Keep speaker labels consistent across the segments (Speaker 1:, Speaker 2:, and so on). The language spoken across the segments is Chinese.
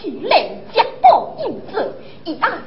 Speaker 1: 去领家宝银子，一案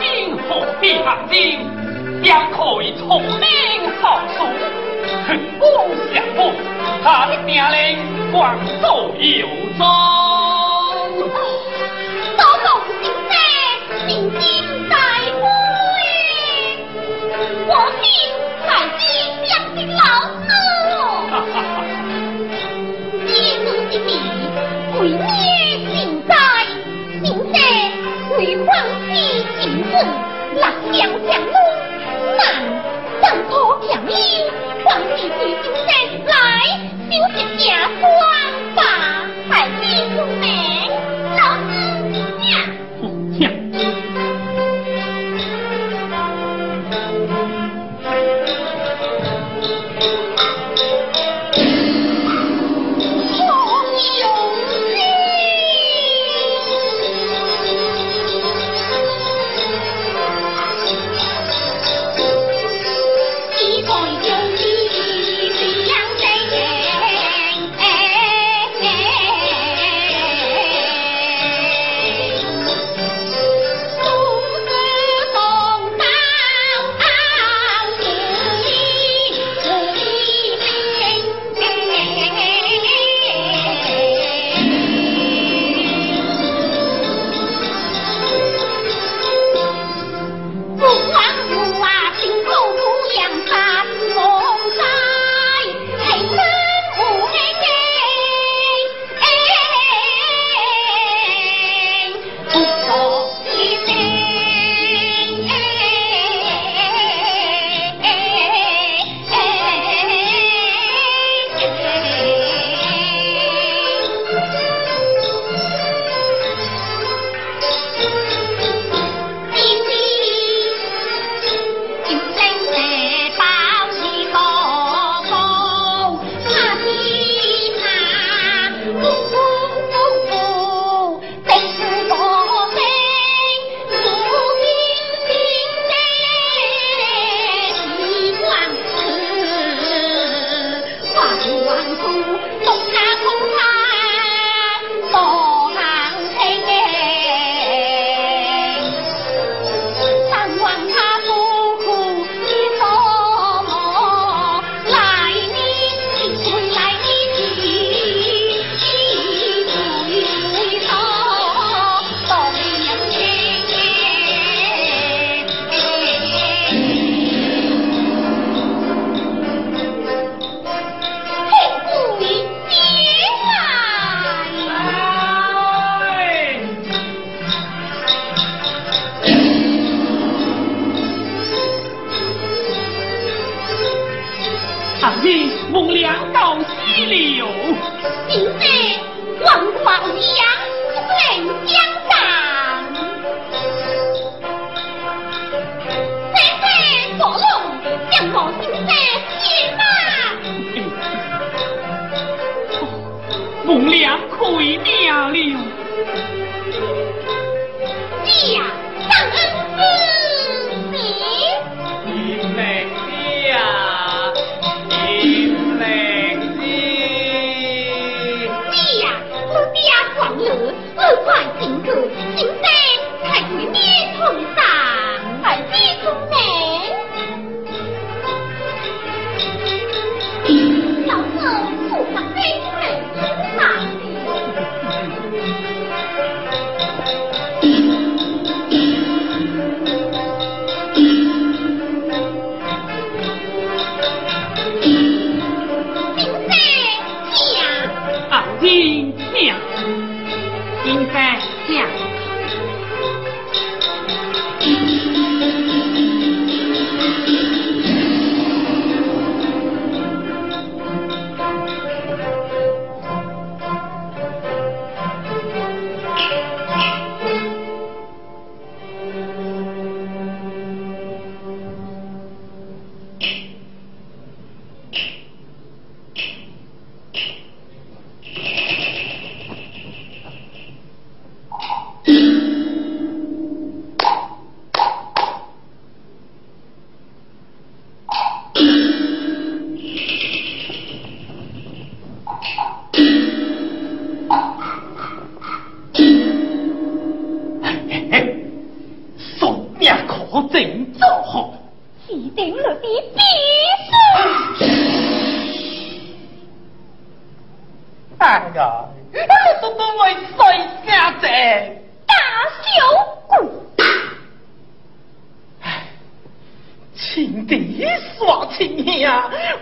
Speaker 1: 金
Speaker 2: 佛的眼睛，便可以聪明上
Speaker 1: 诉。成功
Speaker 3: 相服，他
Speaker 1: 的命令广州有
Speaker 2: 招。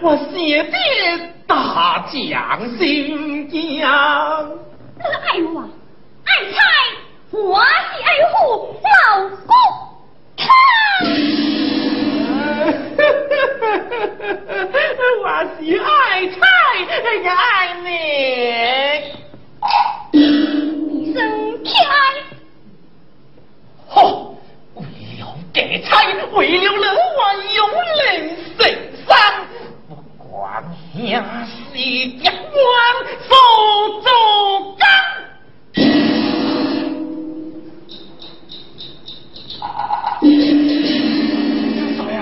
Speaker 2: 我写的大
Speaker 1: 将新疆
Speaker 2: 爱我爱菜我喜爱护老公。
Speaker 1: 我喜爱菜也爱你
Speaker 2: 一生偏
Speaker 1: 爱好为了给菜为了了万有人生不管
Speaker 2: 生死，我手足干。这是什么
Speaker 1: 呀？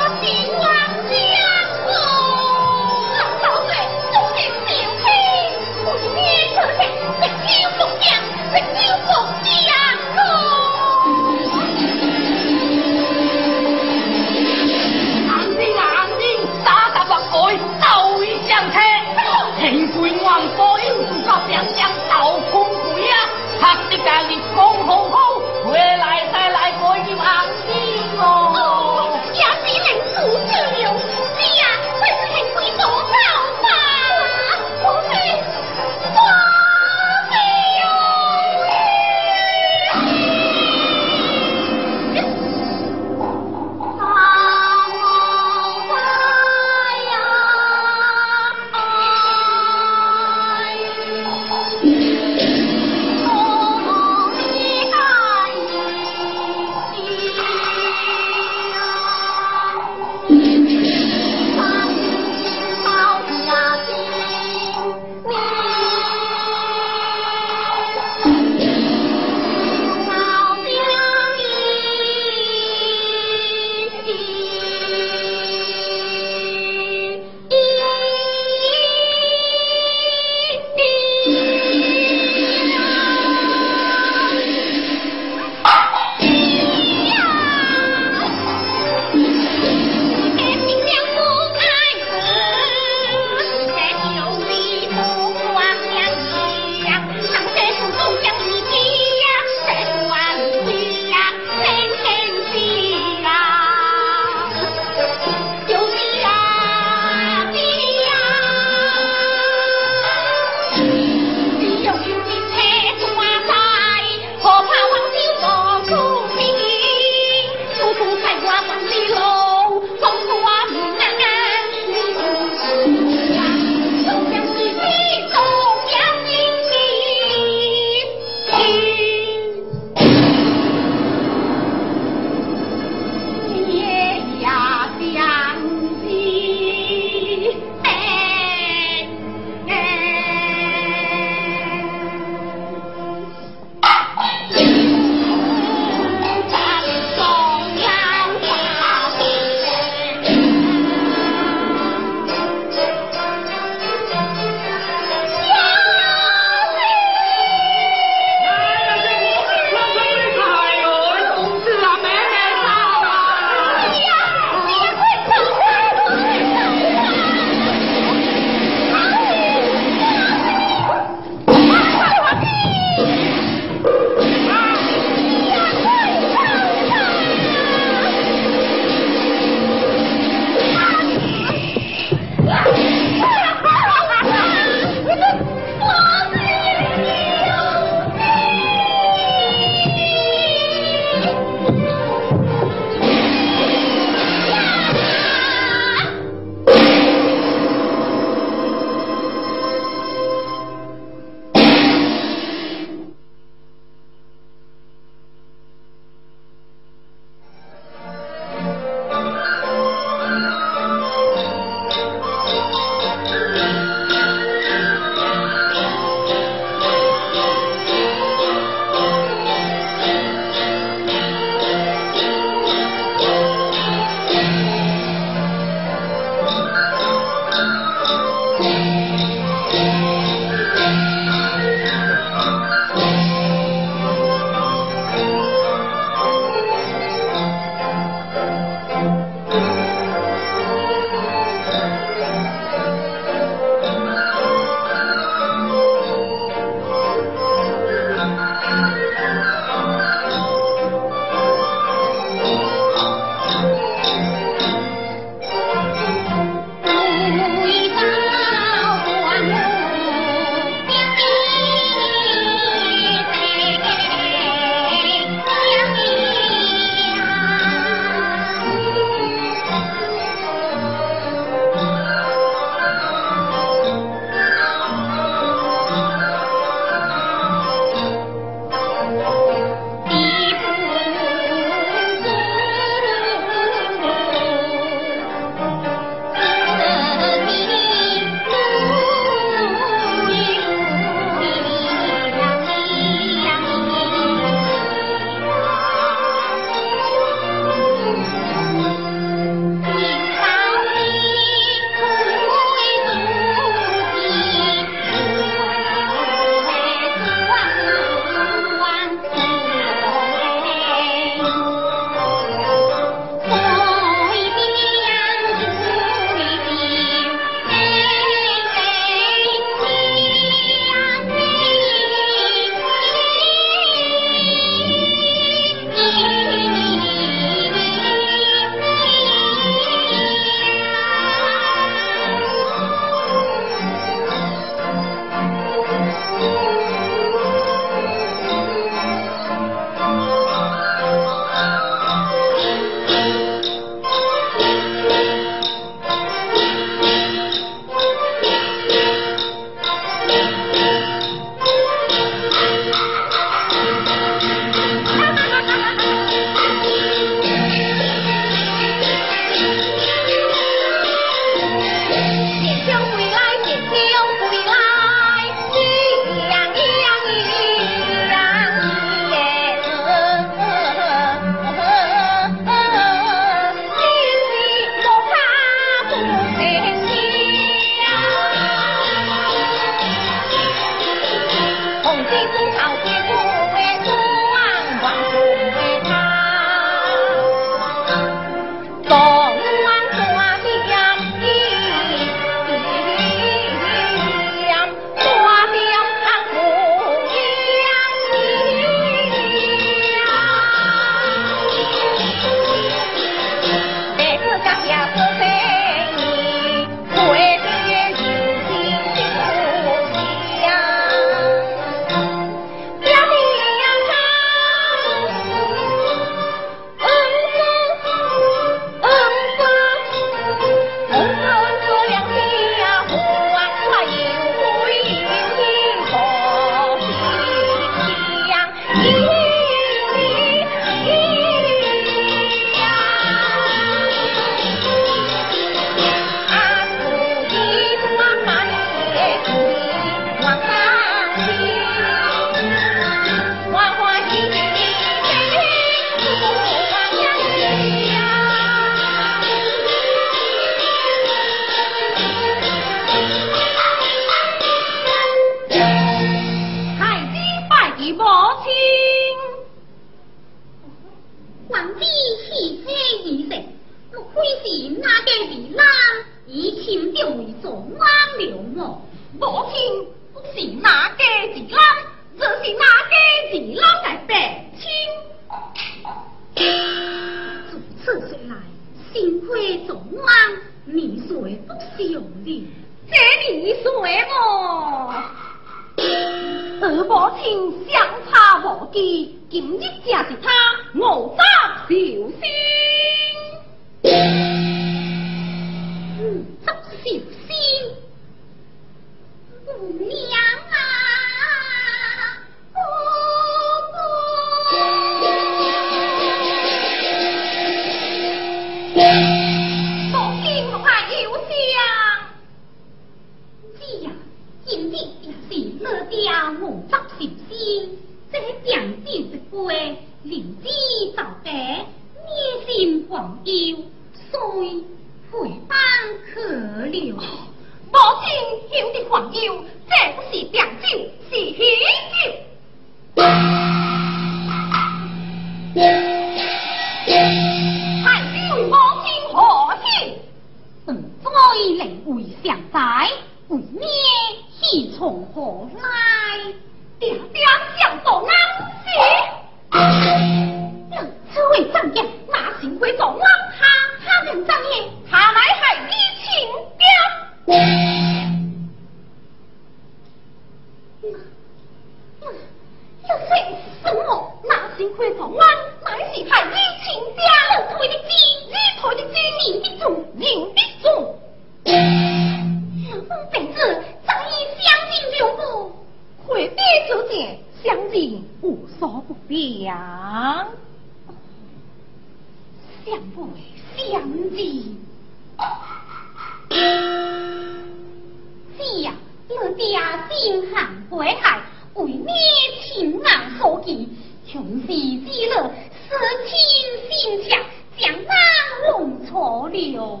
Speaker 1: 比哦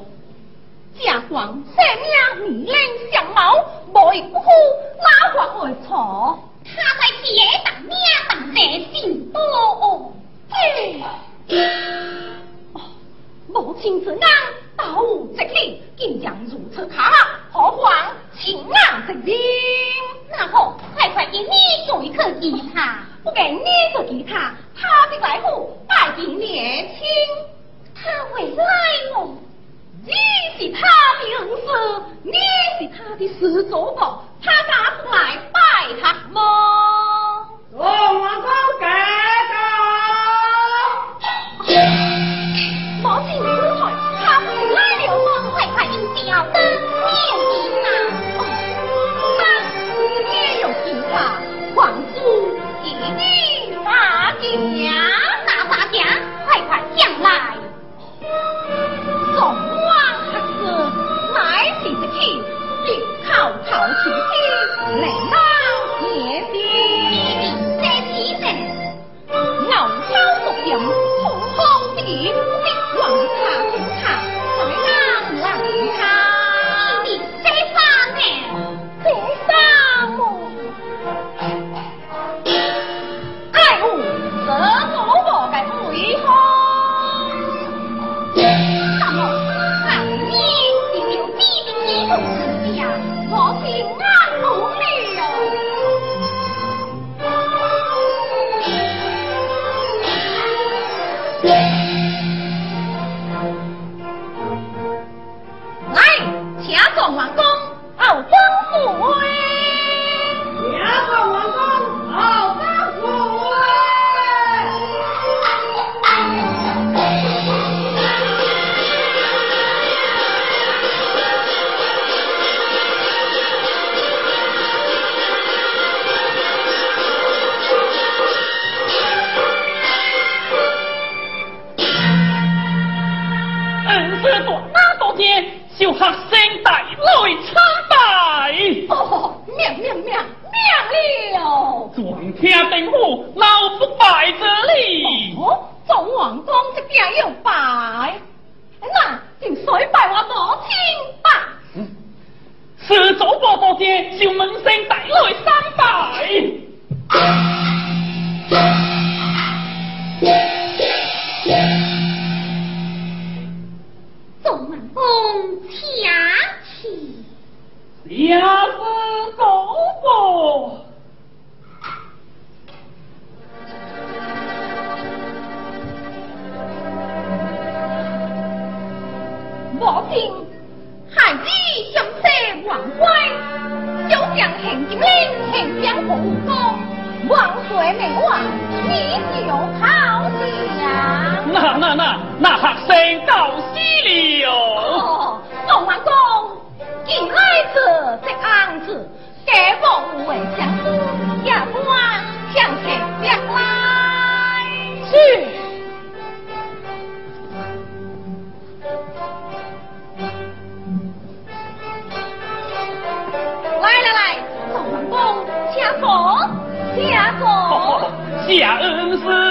Speaker 1: 假皇色命你来相貌无一不可拉我回他在天上你也当在心中哦哦母亲之安倒无一例竟将如此卡何况情爱直人那好快快给你做一颗吉他不给你做吉他他的外父拜见年轻他会爱我。你是他的恩师，你是他的师祖婆，他敢来拜他吗？
Speaker 4: 我王高给
Speaker 1: 的。莫非此来，他不是来了吗？快快应表的啊！那姑有心话，皇叔一定把家拿大家，快快将来。求前妻来捞我
Speaker 2: 爹爹这几牛头毒瘾好好地 Juan, 请坐。
Speaker 1: 谢恩师。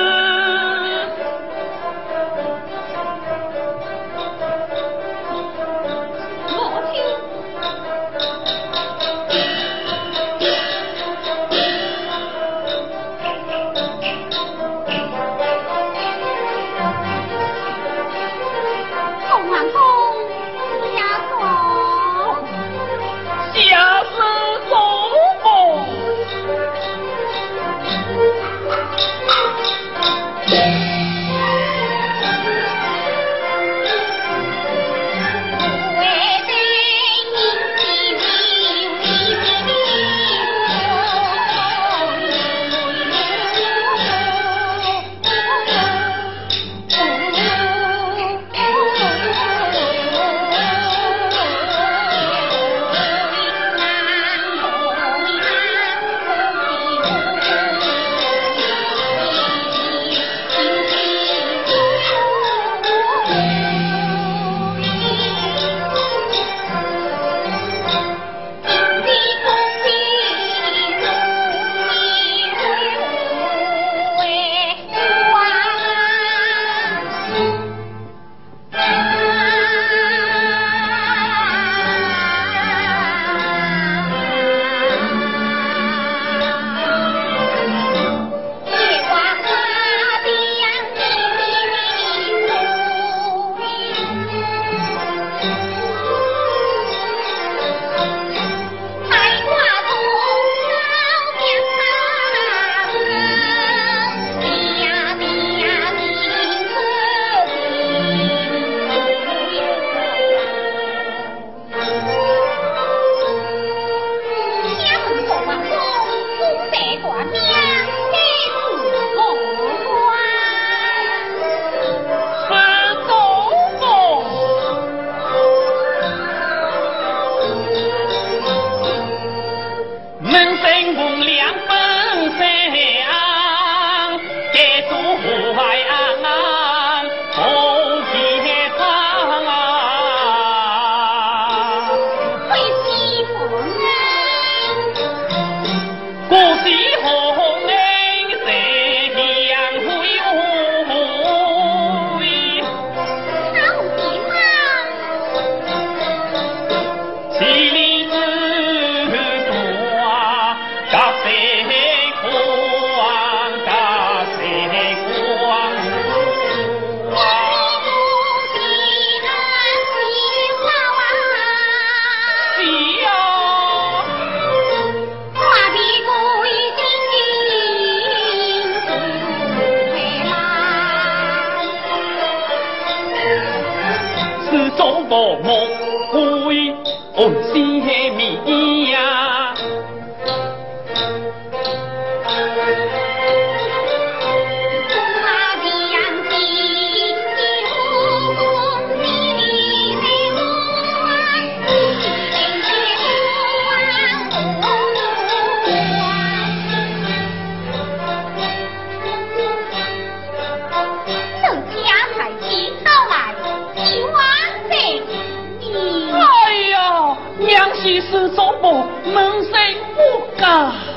Speaker 2: 门生不
Speaker 1: 敢。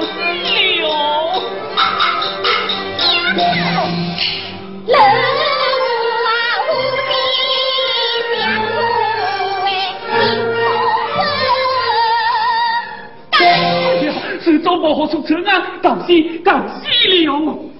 Speaker 1: 喜告喜了。是做不好出城啊！告喜告喜了。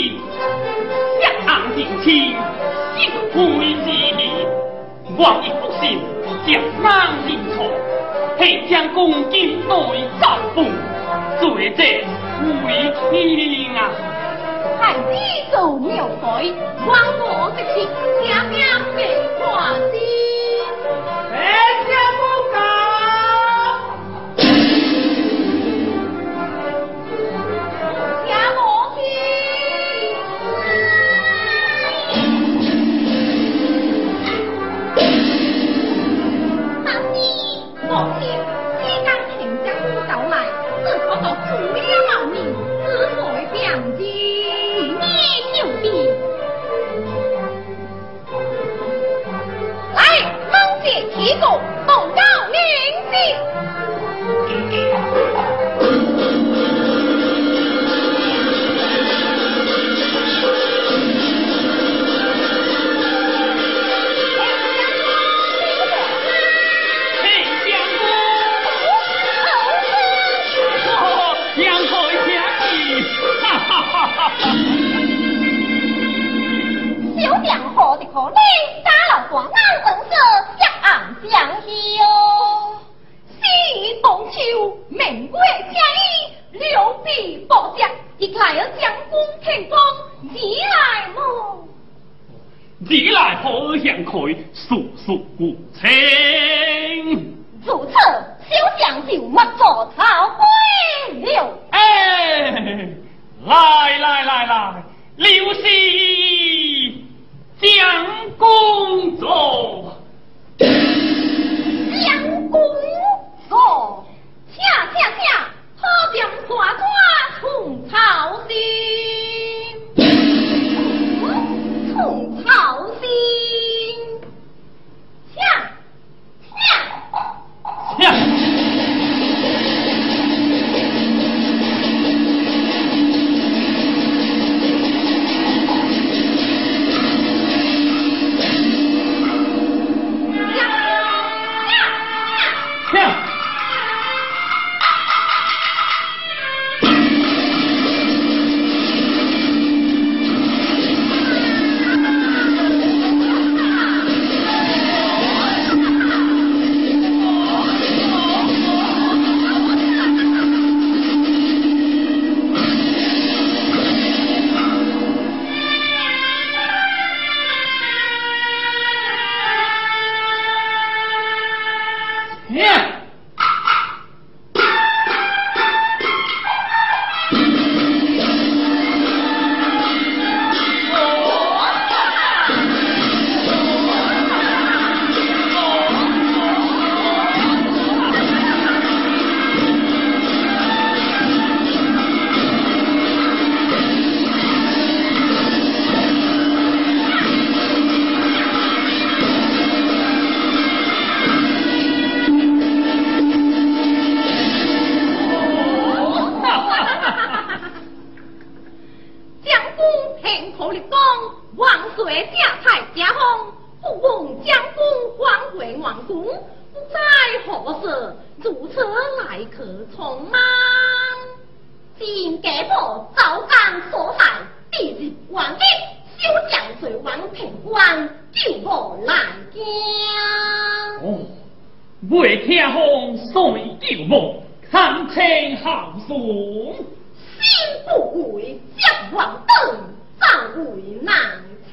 Speaker 1: 一
Speaker 2: 当
Speaker 1: 定期，一
Speaker 2: 个夫人意，我一不信，将难认错，必将公敬内照顾，做这为天啊！
Speaker 1: 太子做庙鬼，枉我的心，天天被挂心。
Speaker 2: 好向佢诉诉
Speaker 1: 家风，不问将军还回王宫，不在何时？如此来客匆忙，今家婆早干所在，必日还击，小将随王平官，救我来京。
Speaker 2: 哦，未听风遂救母，堪称豪爽。
Speaker 1: 心不悔，将王等上回难听。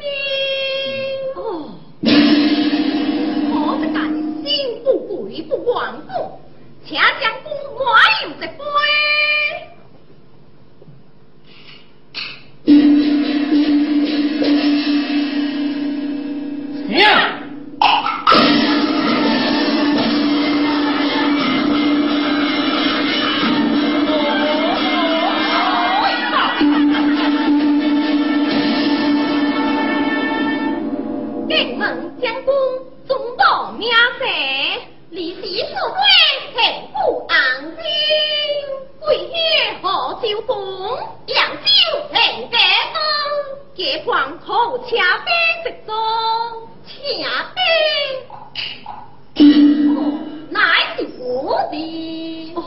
Speaker 1: 哦，我不敢心不鬼不忘故，且将公我有这杯。
Speaker 2: 呀，
Speaker 1: 贵月何朝公，扬州人家风，结款口车边直中，车边。哦，乃是无的。哦，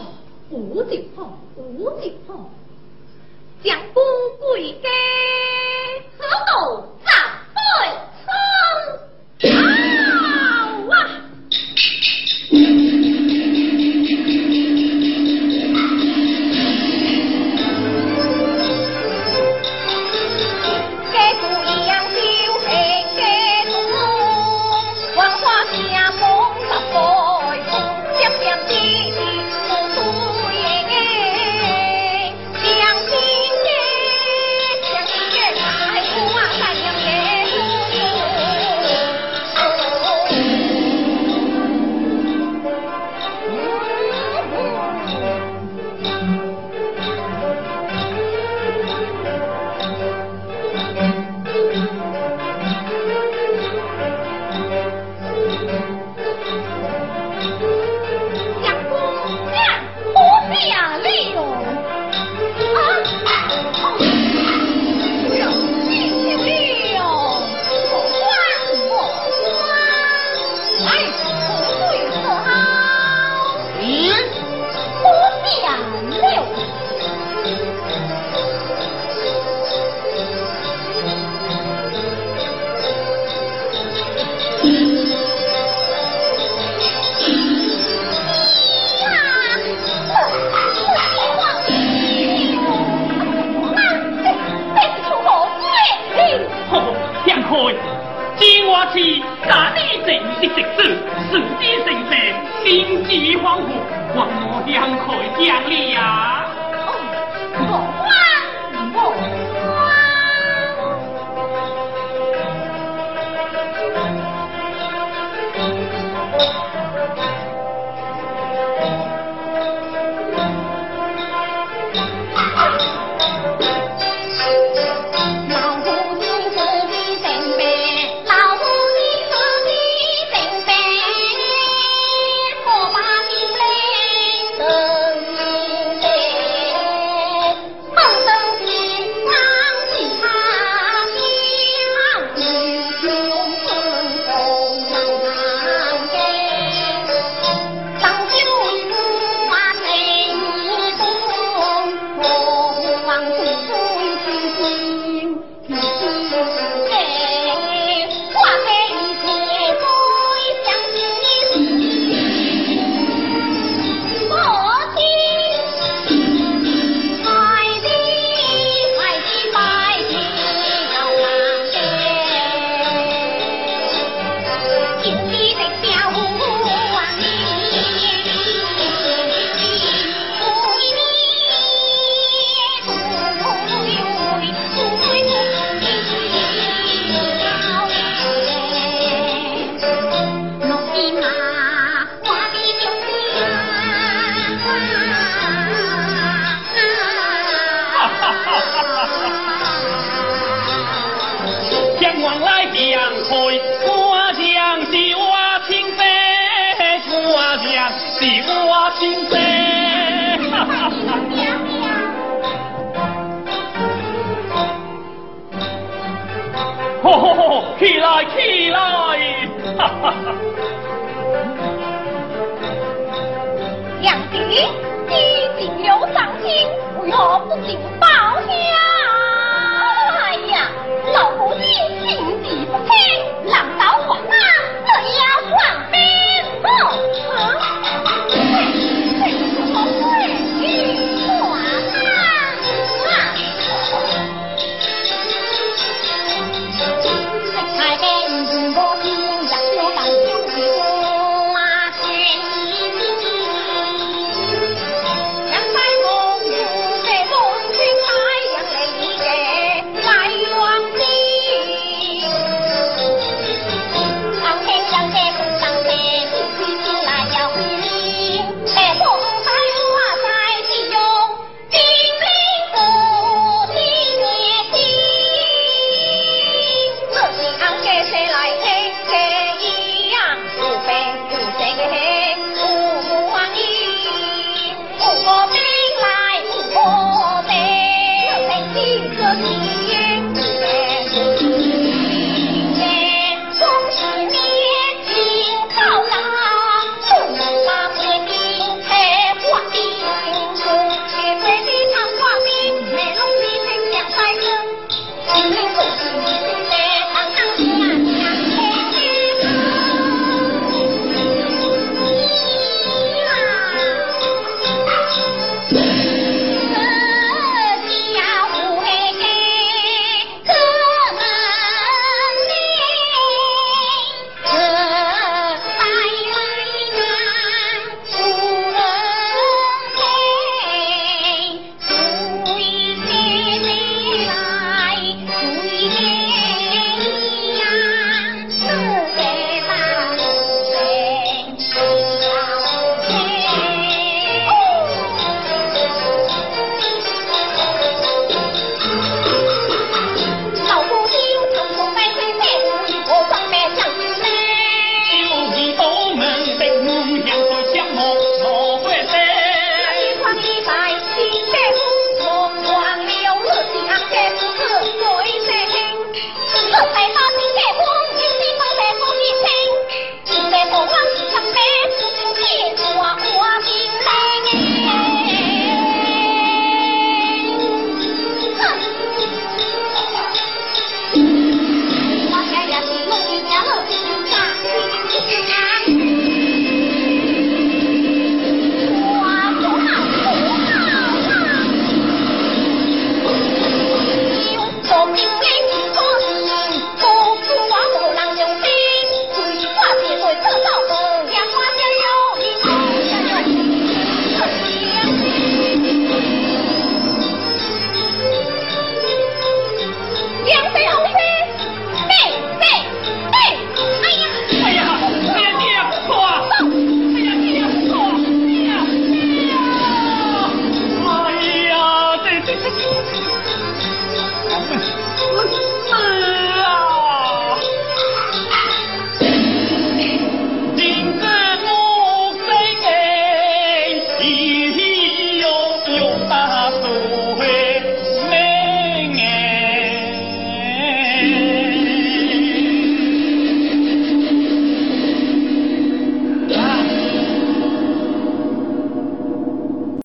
Speaker 1: 无就好，无就好。将功归家，何道斩背冲？好啊！